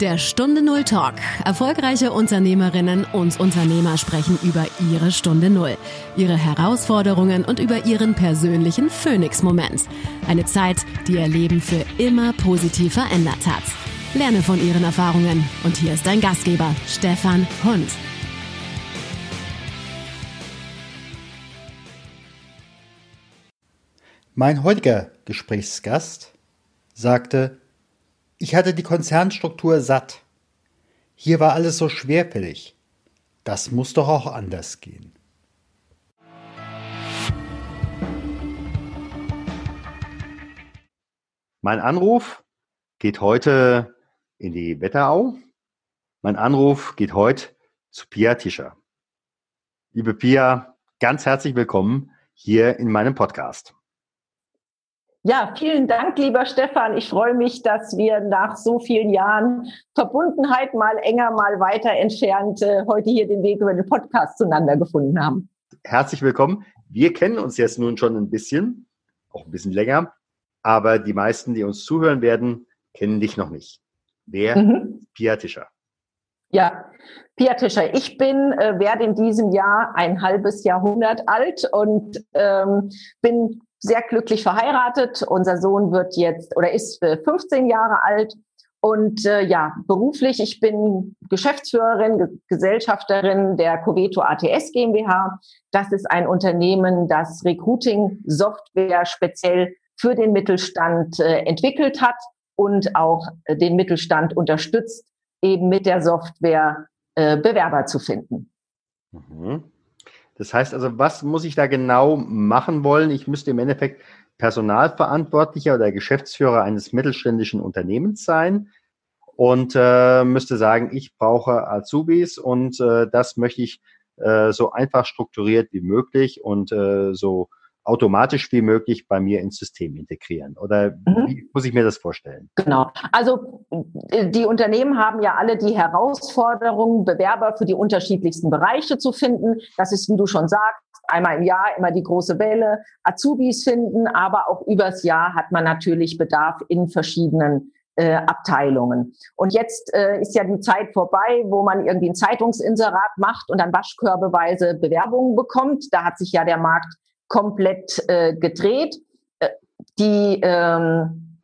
Der Stunde Null Talk. Erfolgreiche Unternehmerinnen und Unternehmer sprechen über ihre Stunde Null, ihre Herausforderungen und über ihren persönlichen Phoenix-Moment. Eine Zeit, die ihr Leben für immer positiv verändert hat. Lerne von ihren Erfahrungen. Und hier ist dein Gastgeber, Stefan Hund. Mein heutiger Gesprächsgast sagte, ich hatte die Konzernstruktur satt. Hier war alles so schwerfällig. Das muss doch auch anders gehen. Mein Anruf geht heute in die Wetterau. Mein Anruf geht heute zu Pia Tischer. Liebe Pia, ganz herzlich willkommen hier in meinem Podcast. Ja, vielen Dank, lieber Stefan. Ich freue mich, dass wir nach so vielen Jahren Verbundenheit mal enger, mal weiter entfernt äh, heute hier den Weg über den Podcast zueinander gefunden haben. Herzlich willkommen. Wir kennen uns jetzt nun schon ein bisschen, auch ein bisschen länger, aber die meisten, die uns zuhören werden, kennen dich noch nicht. Wer mhm. Pia Tischer? Ja, Pia Tischer, ich bin, äh, werde in diesem Jahr ein halbes Jahrhundert alt und ähm, bin sehr glücklich verheiratet. Unser Sohn wird jetzt oder ist 15 Jahre alt. Und äh, ja, beruflich, ich bin Geschäftsführerin, Ge Gesellschafterin der Coveto ATS GmbH. Das ist ein Unternehmen, das Recruiting-Software speziell für den Mittelstand äh, entwickelt hat und auch äh, den Mittelstand unterstützt, eben mit der Software äh, Bewerber zu finden. Mhm. Das heißt also, was muss ich da genau machen wollen? Ich müsste im Endeffekt Personalverantwortlicher oder Geschäftsführer eines mittelständischen Unternehmens sein und äh, müsste sagen, ich brauche Azubis und äh, das möchte ich äh, so einfach strukturiert wie möglich und äh, so automatisch wie möglich bei mir ins System integrieren? Oder mhm. wie muss ich mir das vorstellen? Genau. Also äh, die Unternehmen haben ja alle die Herausforderung, Bewerber für die unterschiedlichsten Bereiche zu finden. Das ist, wie du schon sagst, einmal im Jahr immer die große Welle, Azubis finden, aber auch übers Jahr hat man natürlich Bedarf in verschiedenen äh, Abteilungen. Und jetzt äh, ist ja die Zeit vorbei, wo man irgendwie ein Zeitungsinserat macht und dann waschkörbeweise Bewerbungen bekommt. Da hat sich ja der Markt komplett äh, gedreht. Äh, die ähm,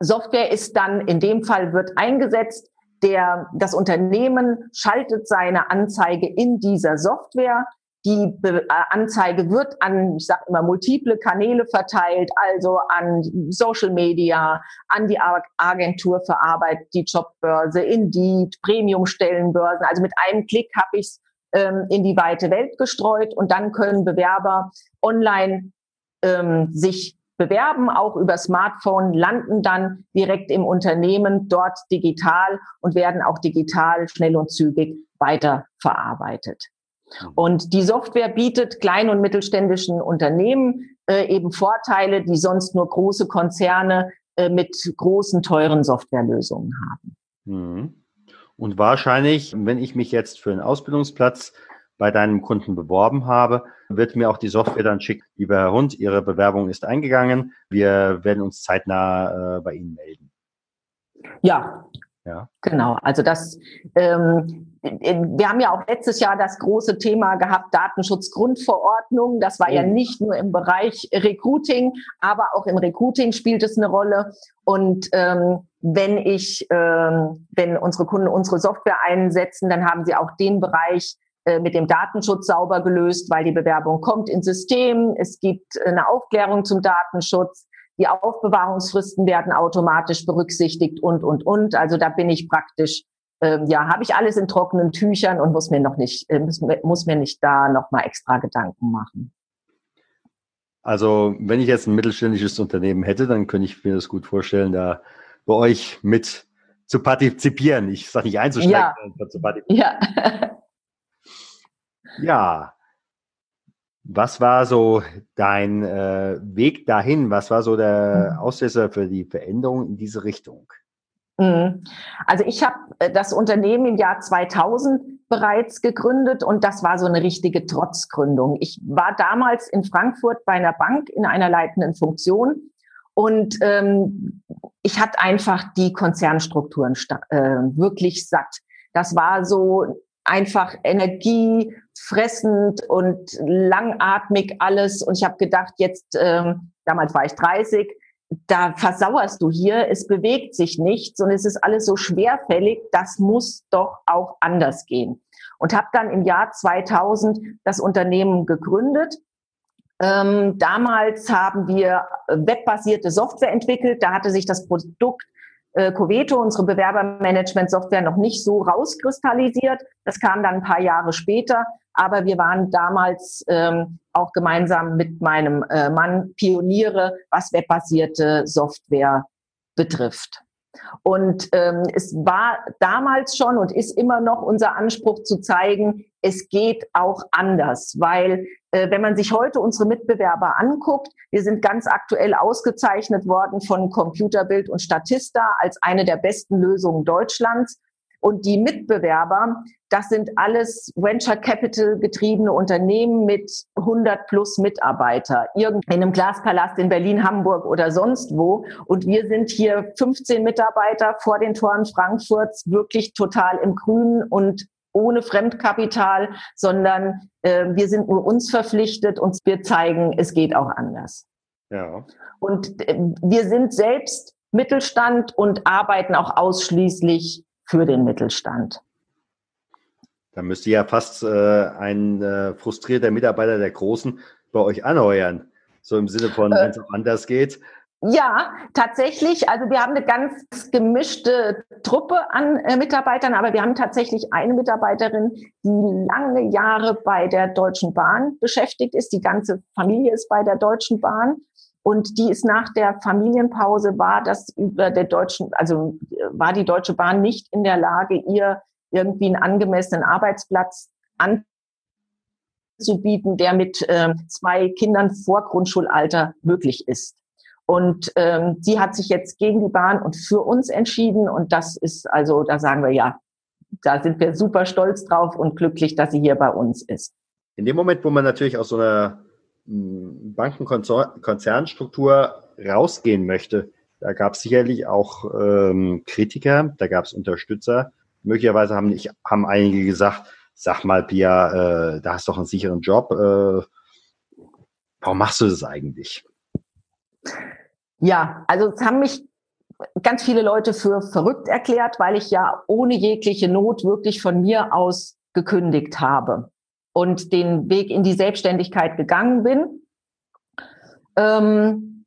Software ist dann in dem Fall wird eingesetzt. Der, das Unternehmen schaltet seine Anzeige in dieser Software. Die Be äh, Anzeige wird an, ich sage immer, multiple Kanäle verteilt, also an Social Media, an die Agentur für Arbeit, die Jobbörse, Indeed, Premium-Stellenbörsen. Also mit einem Klick habe ich es ähm, in die weite Welt gestreut und dann können Bewerber online ähm, sich bewerben, auch über Smartphone, landen dann direkt im Unternehmen dort digital und werden auch digital schnell und zügig weiterverarbeitet. Mhm. Und die Software bietet kleinen und mittelständischen Unternehmen äh, eben Vorteile, die sonst nur große Konzerne äh, mit großen, teuren Softwarelösungen haben. Mhm. Und wahrscheinlich, wenn ich mich jetzt für einen Ausbildungsplatz bei deinem Kunden beworben habe, wird mir auch die Software dann schicken, lieber Herr Hund, Ihre Bewerbung ist eingegangen. Wir werden uns zeitnah äh, bei Ihnen melden. Ja, ja. Genau, also das, ähm, wir haben ja auch letztes Jahr das große Thema gehabt, Datenschutzgrundverordnung. Das war oh. ja nicht nur im Bereich Recruiting, aber auch im Recruiting spielt es eine Rolle. Und ähm, wenn ich, ähm, wenn unsere Kunden unsere Software einsetzen, dann haben sie auch den Bereich äh, mit dem Datenschutz sauber gelöst, weil die Bewerbung kommt ins System. Es gibt eine Aufklärung zum Datenschutz. Die Aufbewahrungsfristen werden automatisch berücksichtigt und, und, und. Also da bin ich praktisch, ähm, ja, habe ich alles in trockenen Tüchern und muss mir noch nicht, äh, muss, muss mir nicht da nochmal extra Gedanken machen. Also wenn ich jetzt ein mittelständisches Unternehmen hätte, dann könnte ich mir das gut vorstellen, da bei euch mit zu partizipieren. Ich sage nicht einzusteigen, ja. sondern zu partizipieren. Ja. ja, was war so dein äh, Weg dahin? Was war so der mhm. Auslöser für die Veränderung in diese Richtung? Mhm. Also ich habe äh, das Unternehmen im Jahr 2000 bereits gegründet und das war so eine richtige Trotzgründung. Ich war damals in Frankfurt bei einer Bank in einer leitenden Funktion und ähm, ich hatte einfach die Konzernstrukturen äh, wirklich satt. Das war so einfach energiefressend und langatmig alles. Und ich habe gedacht, jetzt, ähm, damals war ich 30, da versauerst du hier, es bewegt sich nichts und es ist alles so schwerfällig, das muss doch auch anders gehen. Und habe dann im Jahr 2000 das Unternehmen gegründet. Ähm, damals haben wir webbasierte Software entwickelt, da hatte sich das Produkt äh, Coveto, unsere Bewerbermanagement-Software, noch nicht so rauskristallisiert. Das kam dann ein paar Jahre später. Aber wir waren damals ähm, auch gemeinsam mit meinem äh, Mann Pioniere, was webbasierte Software betrifft. Und ähm, es war damals schon und ist immer noch unser Anspruch zu zeigen, es geht auch anders, weil äh, wenn man sich heute unsere Mitbewerber anguckt, wir sind ganz aktuell ausgezeichnet worden von Computerbild und Statista als eine der besten Lösungen Deutschlands. Und die Mitbewerber, das sind alles Venture Capital getriebene Unternehmen mit 100 plus Mitarbeiter. Irgend in einem Glaspalast in Berlin, Hamburg oder sonst wo. Und wir sind hier 15 Mitarbeiter vor den Toren Frankfurts wirklich total im Grünen und ohne Fremdkapital, sondern äh, wir sind nur uns verpflichtet und wir zeigen, es geht auch anders. Ja. Und äh, wir sind selbst Mittelstand und arbeiten auch ausschließlich für den Mittelstand. Da müsste ja fast äh, ein äh, frustrierter Mitarbeiter der Großen bei euch anheuern. So im Sinne von, äh, wenn es auch anders geht. Ja, tatsächlich. Also wir haben eine ganz gemischte Truppe an äh, Mitarbeitern, aber wir haben tatsächlich eine Mitarbeiterin, die lange Jahre bei der Deutschen Bahn beschäftigt ist. Die ganze Familie ist bei der Deutschen Bahn. Und die ist nach der Familienpause war das über der deutschen, also war die Deutsche Bahn nicht in der Lage, ihr irgendwie einen angemessenen Arbeitsplatz anzubieten, der mit äh, zwei Kindern vor Grundschulalter möglich ist. Und ähm, sie hat sich jetzt gegen die Bahn und für uns entschieden. Und das ist also, da sagen wir ja, da sind wir super stolz drauf und glücklich, dass sie hier bei uns ist. In dem Moment, wo man natürlich aus so einer Bankenkonzernstruktur rausgehen möchte, da gab es sicherlich auch ähm, Kritiker, da gab es Unterstützer. Möglicherweise haben, nicht, haben einige gesagt, sag mal, Pia, äh, da hast du doch einen sicheren Job. Äh, warum machst du das eigentlich? Ja, also es haben mich ganz viele Leute für verrückt erklärt, weil ich ja ohne jegliche Not wirklich von mir aus gekündigt habe und den Weg in die Selbstständigkeit gegangen bin. Ähm,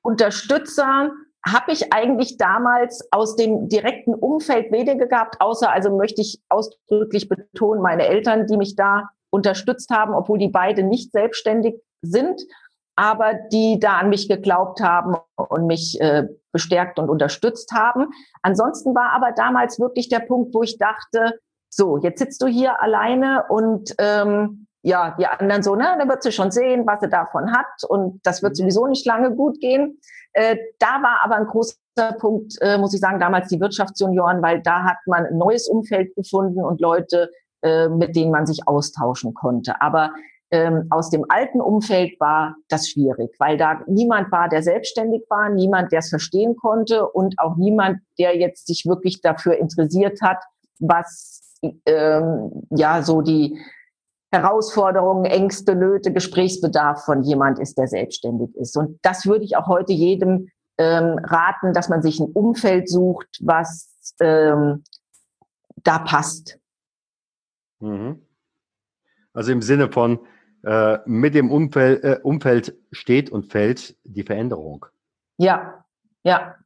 Unterstützer habe ich eigentlich damals aus dem direkten Umfeld wenige gehabt, außer, also möchte ich ausdrücklich betonen, meine Eltern, die mich da unterstützt haben, obwohl die beide nicht selbstständig sind, aber die da an mich geglaubt haben und mich äh, bestärkt und unterstützt haben. Ansonsten war aber damals wirklich der Punkt, wo ich dachte, so, jetzt sitzt du hier alleine und ähm, ja, die anderen so, na, dann wird sie schon sehen, was sie davon hat und das wird mhm. sowieso nicht lange gut gehen. Äh, da war aber ein großer Punkt, äh, muss ich sagen, damals die Wirtschaftsjunioren, weil da hat man ein neues Umfeld gefunden und Leute, äh, mit denen man sich austauschen konnte. Aber ähm, aus dem alten Umfeld war das schwierig, weil da niemand war, der selbstständig war, niemand, der es verstehen konnte und auch niemand, der jetzt sich wirklich dafür interessiert hat, was ähm, ja so die Herausforderungen, Ängste, Nöte, Gesprächsbedarf von jemand ist, der selbstständig ist. Und das würde ich auch heute jedem ähm, raten, dass man sich ein Umfeld sucht, was ähm, da passt. Mhm. Also im Sinne von äh, mit dem Umfeld, äh, Umfeld steht und fällt die Veränderung. Ja, ja.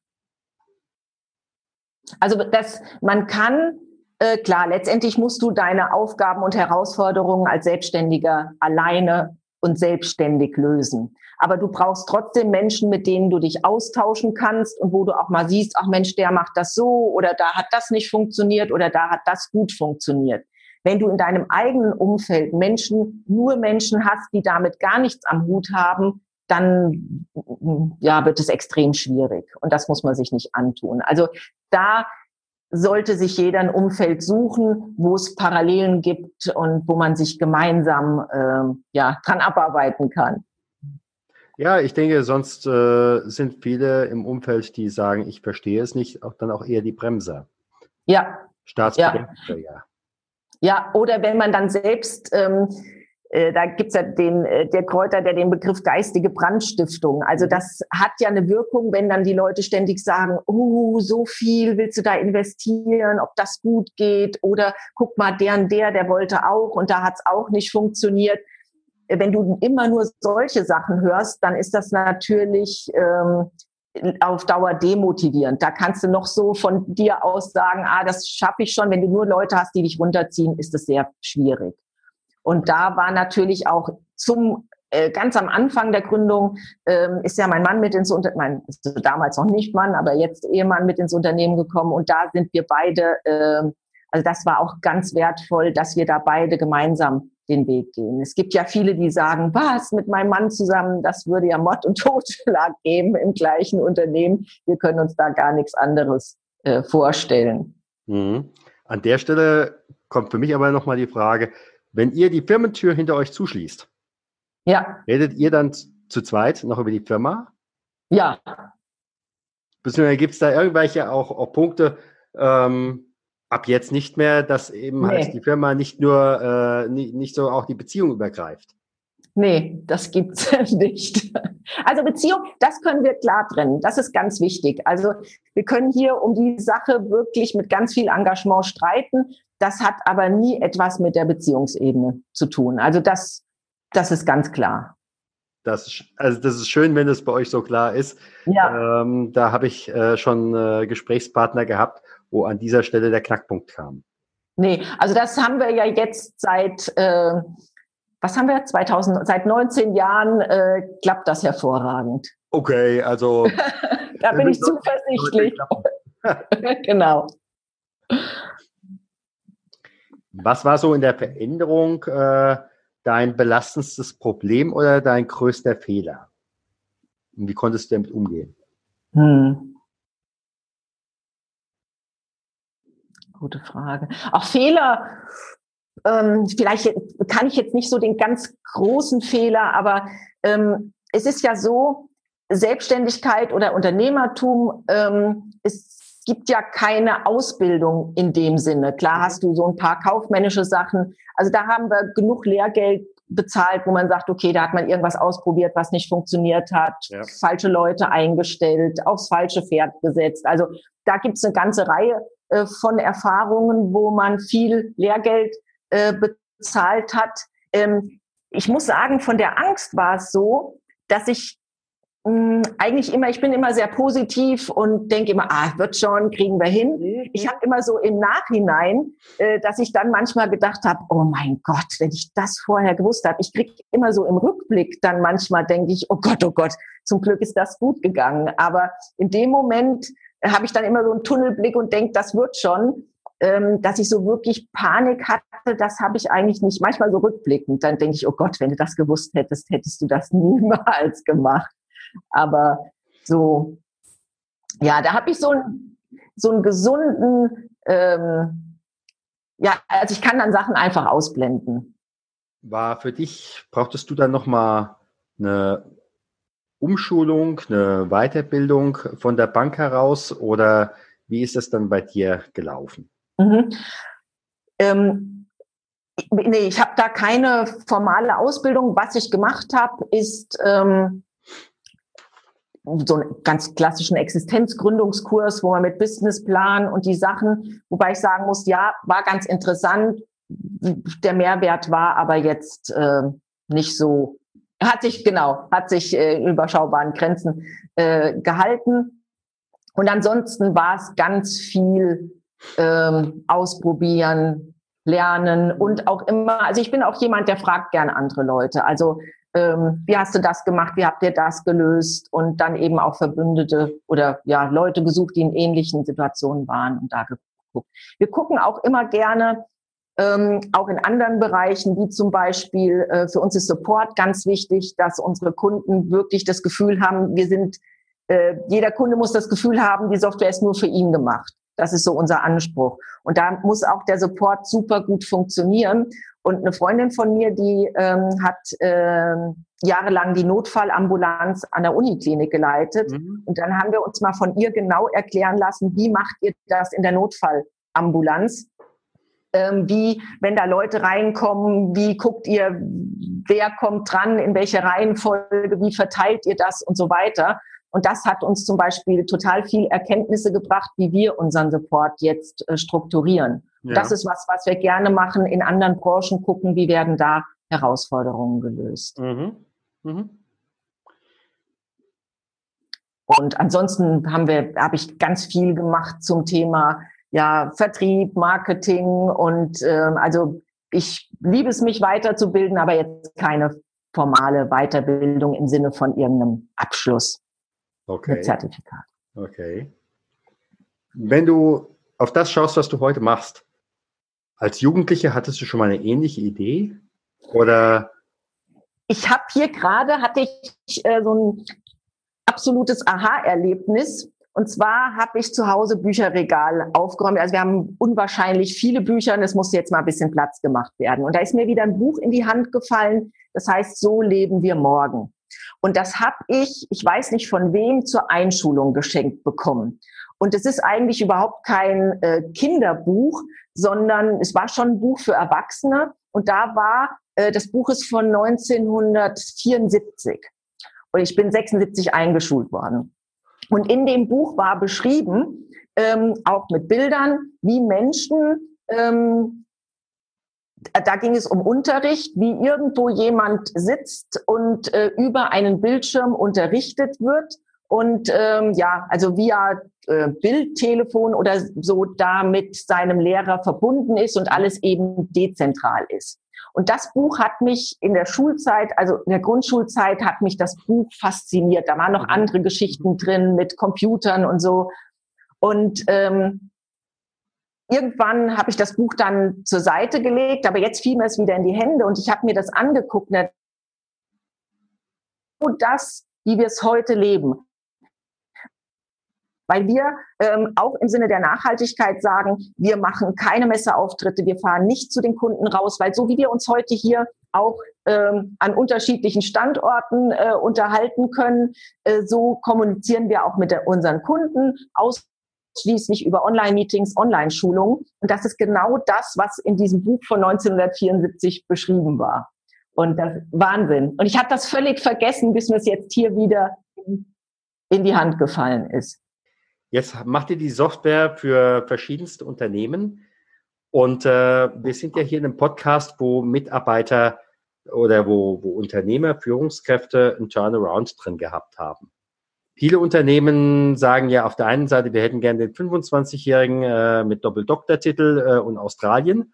Also das, man kann äh, klar, letztendlich musst du deine Aufgaben und Herausforderungen als Selbstständiger alleine und selbstständig lösen. Aber du brauchst trotzdem Menschen, mit denen du dich austauschen kannst und wo du auch mal siehst, ach Mensch, der macht das so oder da hat das nicht funktioniert oder da hat das gut funktioniert. Wenn du in deinem eigenen Umfeld Menschen, nur Menschen hast, die damit gar nichts am Hut haben, dann ja, wird es extrem schwierig. Und das muss man sich nicht antun. Also da sollte sich jeder ein Umfeld suchen, wo es Parallelen gibt und wo man sich gemeinsam äh, ja, dran abarbeiten kann. Ja, ich denke, sonst äh, sind viele im Umfeld, die sagen, ich verstehe es nicht, auch dann auch eher die Bremser. Ja. Staatsbedenker, ja. ja. Ja, oder wenn man dann selbst ähm, äh, da gibt's ja den, äh, der Kräuter, der den Begriff geistige Brandstiftung. Also mhm. das hat ja eine Wirkung, wenn dann die Leute ständig sagen, oh, so viel willst du da investieren, ob das gut geht oder guck mal, der und der, der wollte auch und da hat's auch nicht funktioniert. Äh, wenn du immer nur solche Sachen hörst, dann ist das natürlich ähm, auf Dauer demotivierend. Da kannst du noch so von dir aus sagen, ah, das schaffe ich schon. Wenn du nur Leute hast, die dich runterziehen, ist das sehr schwierig. Und da war natürlich auch zum äh, ganz am Anfang der Gründung ähm, ist ja mein Mann mit ins Unternehmen, also damals noch nicht Mann, aber jetzt Ehemann mit ins Unternehmen gekommen und da sind wir beide, äh, also das war auch ganz wertvoll, dass wir da beide gemeinsam den Weg gehen. Es gibt ja viele, die sagen, was mit meinem Mann zusammen, das würde ja Mord und Totschlag geben im gleichen Unternehmen. Wir können uns da gar nichts anderes äh, vorstellen. Mhm. An der Stelle kommt für mich aber nochmal die Frage, wenn ihr die Firmentür hinter euch zuschließt, ja. redet ihr dann zu zweit noch über die Firma? Ja. Beziehungsweise gibt es da irgendwelche auch, auch Punkte, ähm, ab jetzt nicht mehr, dass eben nee. halt die Firma nicht nur, äh, nicht, nicht so auch die Beziehung übergreift? Nee, das gibt's nicht. Also Beziehung, das können wir klar trennen. Das ist ganz wichtig. Also wir können hier um die Sache wirklich mit ganz viel Engagement streiten. Das hat aber nie etwas mit der Beziehungsebene zu tun. Also das, das ist ganz klar. Das, also das ist schön, wenn es bei euch so klar ist. Ja. Ähm, da habe ich äh, schon äh, Gesprächspartner gehabt, wo an dieser Stelle der Knackpunkt kam. Nee, also das haben wir ja jetzt seit, äh, was haben wir, 2000, seit 19 Jahren äh, klappt das hervorragend. Okay, also. da bin ich zuversichtlich. genau. Was war so in der Veränderung äh, dein belastendstes Problem oder dein größter Fehler? Und wie konntest du damit umgehen? Hm. Gute Frage. Auch Fehler, ähm, vielleicht kann ich jetzt nicht so den ganz großen Fehler, aber ähm, es ist ja so, Selbstständigkeit oder Unternehmertum ähm, ist gibt ja keine Ausbildung in dem Sinne. Klar mhm. hast du so ein paar kaufmännische Sachen. Also da haben wir genug Lehrgeld bezahlt, wo man sagt, okay, da hat man irgendwas ausprobiert, was nicht funktioniert hat, ja. falsche Leute eingestellt, aufs falsche Pferd gesetzt. Also da gibt es eine ganze Reihe äh, von Erfahrungen, wo man viel Lehrgeld äh, bezahlt hat. Ähm, ich muss sagen, von der Angst war es so, dass ich eigentlich immer, ich bin immer sehr positiv und denke immer, ah, wird schon, kriegen wir hin. Mhm. Ich habe immer so im Nachhinein, äh, dass ich dann manchmal gedacht habe, oh mein Gott, wenn ich das vorher gewusst habe. Ich kriege immer so im Rückblick dann manchmal denke ich, oh Gott, oh Gott, zum Glück ist das gut gegangen. Aber in dem Moment habe ich dann immer so einen Tunnelblick und denke, das wird schon. Ähm, dass ich so wirklich Panik hatte, das habe ich eigentlich nicht. Manchmal so rückblickend, dann denke ich, oh Gott, wenn du das gewusst hättest, hättest du das niemals gemacht. Aber so, ja, da habe ich so, ein, so einen gesunden, ähm, ja, also ich kann dann Sachen einfach ausblenden. War für dich, brauchtest du dann nochmal eine Umschulung, eine Weiterbildung von der Bank heraus oder wie ist das dann bei dir gelaufen? Mhm. Ähm, nee, ich habe da keine formale Ausbildung. Was ich gemacht habe, ist ähm, so einen ganz klassischen Existenzgründungskurs, wo man mit Businessplan und die Sachen, wobei ich sagen muss, ja, war ganz interessant. Der Mehrwert war aber jetzt äh, nicht so, hat sich, genau, hat sich äh, überschaubaren Grenzen äh, gehalten. Und ansonsten war es ganz viel ähm, ausprobieren, lernen und auch immer, also ich bin auch jemand, der fragt gern andere Leute. Also ähm, wie hast du das gemacht, wie habt ihr das gelöst? Und dann eben auch Verbündete oder ja Leute gesucht, die in ähnlichen Situationen waren und da geguckt. Wir gucken auch immer gerne, ähm, auch in anderen Bereichen, wie zum Beispiel äh, für uns ist Support ganz wichtig, dass unsere Kunden wirklich das Gefühl haben, wir sind, äh, jeder Kunde muss das Gefühl haben, die Software ist nur für ihn gemacht Das ist so unser Anspruch. Und da muss auch der Support super gut funktionieren. Und eine Freundin von mir, die ähm, hat äh, jahrelang die Notfallambulanz an der Uniklinik geleitet. Mhm. Und dann haben wir uns mal von ihr genau erklären lassen, wie macht ihr das in der Notfallambulanz? Ähm, wie, wenn da Leute reinkommen, wie guckt ihr, wer kommt dran, in welche Reihenfolge, wie verteilt ihr das und so weiter. Und das hat uns zum Beispiel total viel Erkenntnisse gebracht, wie wir unseren Support jetzt äh, strukturieren. Ja. Das ist was, was wir gerne machen, in anderen Branchen gucken, wie werden da Herausforderungen gelöst. Mhm. Mhm. Und ansonsten haben wir, habe ich ganz viel gemacht zum Thema ja, Vertrieb, Marketing und äh, also ich liebe es, mich weiterzubilden, aber jetzt keine formale Weiterbildung im Sinne von irgendeinem Abschluss okay. mit Zertifikat. Okay. Wenn du auf das schaust, was du heute machst, als Jugendliche hattest du schon mal eine ähnliche Idee? Oder? Ich habe hier gerade, hatte ich äh, so ein absolutes Aha-Erlebnis. Und zwar habe ich zu Hause Bücherregal aufgeräumt. Also wir haben unwahrscheinlich viele Bücher und es musste jetzt mal ein bisschen Platz gemacht werden. Und da ist mir wieder ein Buch in die Hand gefallen. Das heißt, so leben wir morgen. Und das habe ich, ich weiß nicht von wem, zur Einschulung geschenkt bekommen. Und es ist eigentlich überhaupt kein äh, Kinderbuch, sondern es war schon ein Buch für Erwachsene. Und da war, äh, das Buch ist von 1974. Und ich bin 76 eingeschult worden. Und in dem Buch war beschrieben, ähm, auch mit Bildern, wie Menschen, ähm, da ging es um Unterricht, wie irgendwo jemand sitzt und äh, über einen Bildschirm unterrichtet wird und ähm, ja, also via äh, Bildtelefon oder so da mit seinem Lehrer verbunden ist und alles eben dezentral ist. Und das Buch hat mich in der Schulzeit, also in der Grundschulzeit, hat mich das Buch fasziniert. Da waren noch mhm. andere Geschichten drin mit Computern und so. Und ähm, irgendwann habe ich das Buch dann zur Seite gelegt, aber jetzt fiel mir es wieder in die Hände und ich habe mir das angeguckt. Und das, wie wir es heute leben weil wir ähm, auch im Sinne der Nachhaltigkeit sagen, wir machen keine Messeauftritte, wir fahren nicht zu den Kunden raus, weil so wie wir uns heute hier auch ähm, an unterschiedlichen Standorten äh, unterhalten können, äh, so kommunizieren wir auch mit der, unseren Kunden ausschließlich über Online-Meetings, Online-Schulungen. Und das ist genau das, was in diesem Buch von 1974 beschrieben war. Und das Wahnsinn. Und ich habe das völlig vergessen, bis mir es jetzt hier wieder in die Hand gefallen ist. Jetzt macht ihr die Software für verschiedenste Unternehmen. Und äh, wir sind ja hier in einem Podcast, wo Mitarbeiter oder wo, wo Unternehmer, Führungskräfte einen Turnaround drin gehabt haben. Viele Unternehmen sagen ja auf der einen Seite, wir hätten gerne den 25-Jährigen äh, mit Doppeldoktortitel äh, und Australien.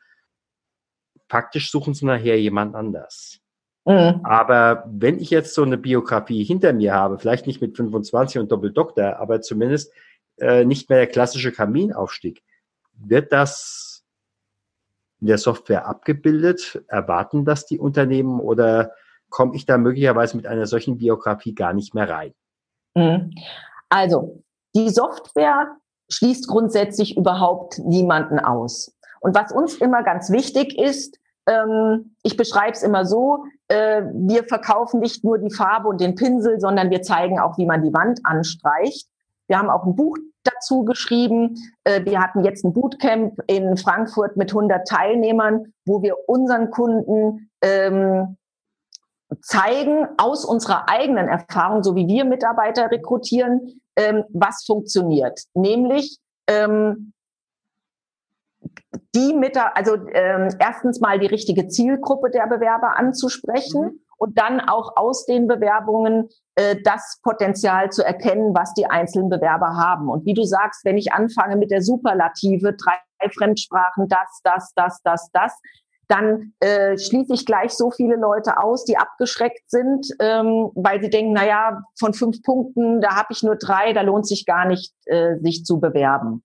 Faktisch suchen sie nachher jemand anders. Mhm. Aber wenn ich jetzt so eine Biografie hinter mir habe, vielleicht nicht mit 25 und Doppeldoktor, aber zumindest äh, nicht mehr der klassische Kaminaufstieg. Wird das in der Software abgebildet? Erwarten das die Unternehmen oder komme ich da möglicherweise mit einer solchen Biografie gar nicht mehr rein? Mhm. Also, die Software schließt grundsätzlich überhaupt niemanden aus. Und was uns immer ganz wichtig ist, ähm, ich beschreibe es immer so, äh, wir verkaufen nicht nur die Farbe und den Pinsel, sondern wir zeigen auch, wie man die Wand anstreicht. Wir haben auch ein Buch dazu geschrieben. Äh, wir hatten jetzt ein Bootcamp in Frankfurt mit 100 Teilnehmern, wo wir unseren Kunden ähm, zeigen aus unserer eigenen Erfahrung, so wie wir Mitarbeiter rekrutieren, ähm, was funktioniert. Nämlich ähm, die Mitarbeiter, also ähm, erstens mal die richtige Zielgruppe der Bewerber anzusprechen. Mhm und dann auch aus den Bewerbungen äh, das Potenzial zu erkennen, was die einzelnen Bewerber haben. Und wie du sagst, wenn ich anfange mit der Superlative, drei Fremdsprachen, das, das, das, das, das, dann äh, schließe ich gleich so viele Leute aus, die abgeschreckt sind, ähm, weil sie denken, na ja, von fünf Punkten, da habe ich nur drei, da lohnt sich gar nicht, äh, sich zu bewerben.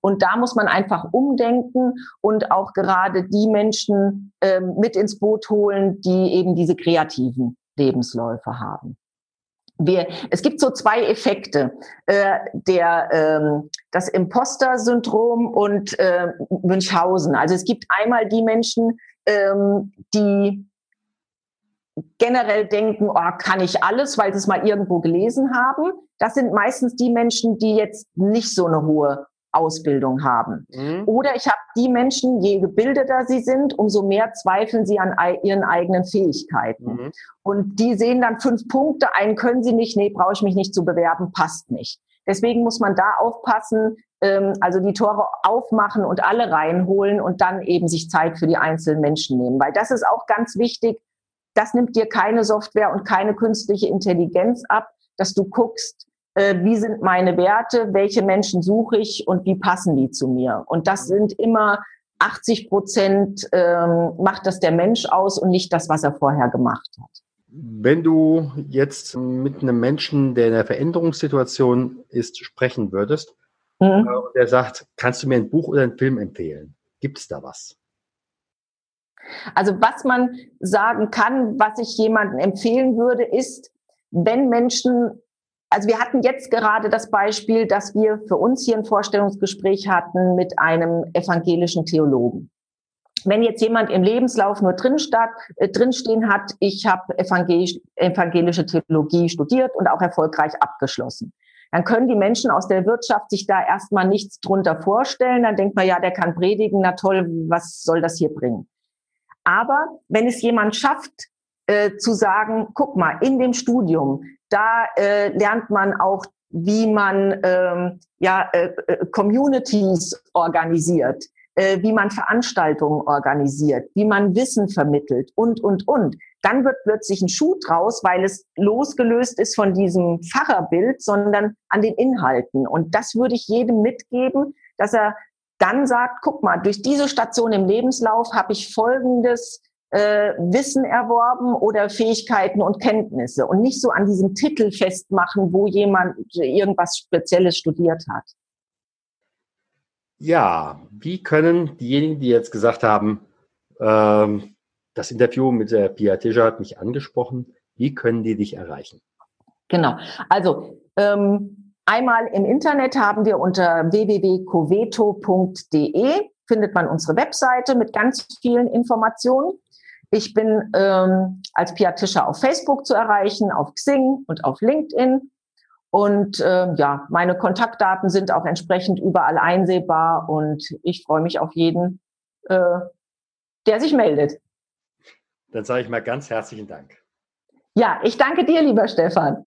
Und da muss man einfach umdenken und auch gerade die Menschen ähm, mit ins Boot holen, die eben diese kreativen Lebensläufe haben. Wir, es gibt so zwei Effekte, äh, der, ähm, das Imposter-Syndrom und äh, Münchhausen. Also es gibt einmal die Menschen, ähm, die generell denken, oh, kann ich alles, weil sie es mal irgendwo gelesen haben. Das sind meistens die Menschen, die jetzt nicht so eine hohe Ausbildung haben. Mhm. Oder ich habe die Menschen, je gebildeter sie sind, umso mehr zweifeln sie an ihren eigenen Fähigkeiten. Mhm. Und die sehen dann fünf Punkte, einen können sie nicht, nee, brauche ich mich nicht zu bewerben, passt nicht. Deswegen muss man da aufpassen, ähm, also die Tore aufmachen und alle reinholen und dann eben sich Zeit für die einzelnen Menschen nehmen. Weil das ist auch ganz wichtig. Das nimmt dir keine Software und keine künstliche Intelligenz ab, dass du guckst, wie sind meine Werte, welche Menschen suche ich und wie passen die zu mir. Und das sind immer 80 Prozent ähm, macht das der Mensch aus und nicht das, was er vorher gemacht hat. Wenn du jetzt mit einem Menschen, der in einer Veränderungssituation ist, sprechen würdest, mhm. Äh, und der sagt, kannst du mir ein Buch oder einen Film empfehlen? Gibt es da was? Also was man sagen kann, was ich jemandem empfehlen würde, ist, wenn Menschen also wir hatten jetzt gerade das Beispiel, dass wir für uns hier ein Vorstellungsgespräch hatten mit einem evangelischen Theologen. Wenn jetzt jemand im Lebenslauf nur äh, drinstehen hat, ich habe evangelisch, evangelische Theologie studiert und auch erfolgreich abgeschlossen, dann können die Menschen aus der Wirtschaft sich da erstmal nichts drunter vorstellen. Dann denkt man, ja, der kann predigen, na toll, was soll das hier bringen? Aber wenn es jemand schafft, äh, zu sagen, guck mal, in dem Studium, da äh, lernt man auch, wie man ähm, ja, äh, äh, Communities organisiert, äh, wie man Veranstaltungen organisiert, wie man Wissen vermittelt und, und, und. Dann wird plötzlich ein Schuh draus, weil es losgelöst ist von diesem Pfarrerbild, sondern an den Inhalten. Und das würde ich jedem mitgeben, dass er dann sagt, guck mal, durch diese Station im Lebenslauf habe ich Folgendes äh, Wissen erworben oder Fähigkeiten und Kenntnisse und nicht so an diesem Titel festmachen, wo jemand irgendwas Spezielles studiert hat. Ja, wie können diejenigen, die jetzt gesagt haben, ähm, das Interview mit der Pia Tischer hat mich angesprochen, wie können die dich erreichen? Genau, also ähm, einmal im Internet haben wir unter www.coveto.de findet man unsere Webseite mit ganz vielen Informationen. Ich bin ähm, als Pia Tischer auf Facebook zu erreichen, auf Xing und auf LinkedIn. Und äh, ja, meine Kontaktdaten sind auch entsprechend überall einsehbar und ich freue mich auf jeden, äh, der sich meldet. Dann sage ich mal ganz herzlichen Dank. Ja, ich danke dir, lieber Stefan.